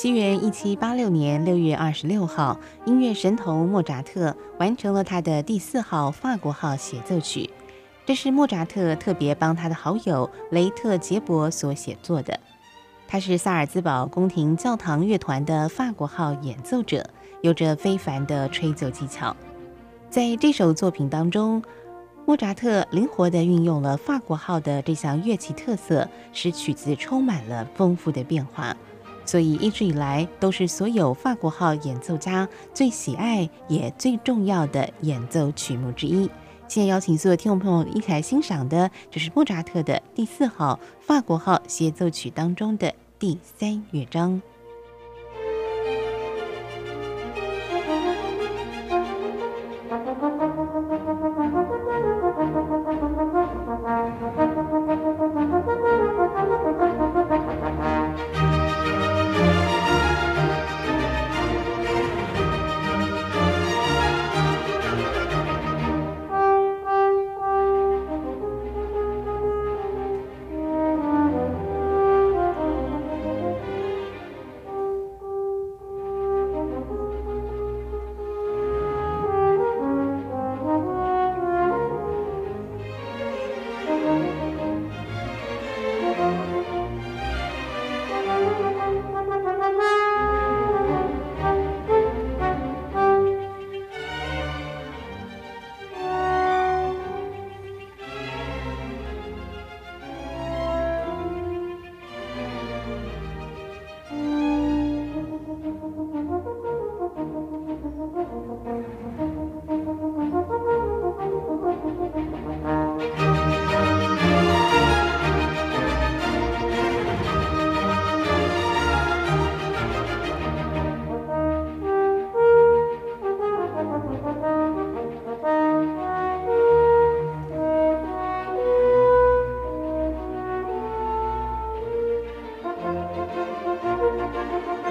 西元一七八六年六月二十六号，音乐神童莫扎特完成了他的第四号法国号协奏曲。这是莫扎特特别帮他的好友雷特杰伯所写作的。他是萨尔兹堡宫廷教堂乐团的法国号演奏者，有着非凡的吹奏技巧。在这首作品当中，莫扎特灵活地运用了法国号的这项乐器特色，使曲子充满了丰富的变化。所以一直以来都是所有法国号演奏家最喜爱也最重要的演奏曲目之一。现在邀请所有听众朋友一起来欣赏的，就是莫扎特的第四号法国号协奏曲当中的第三乐章。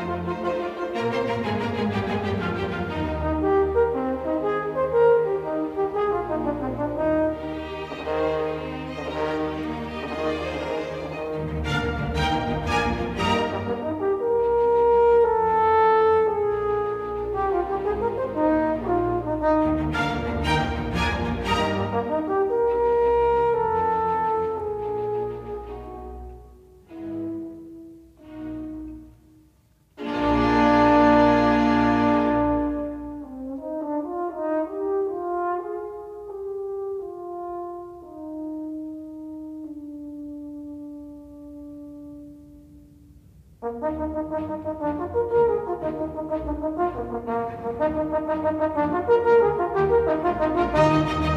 Música Thank you.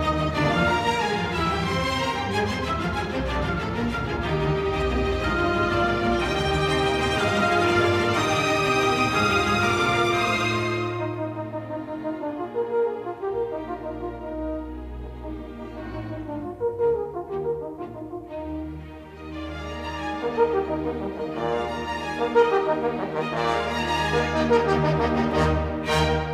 Thank you.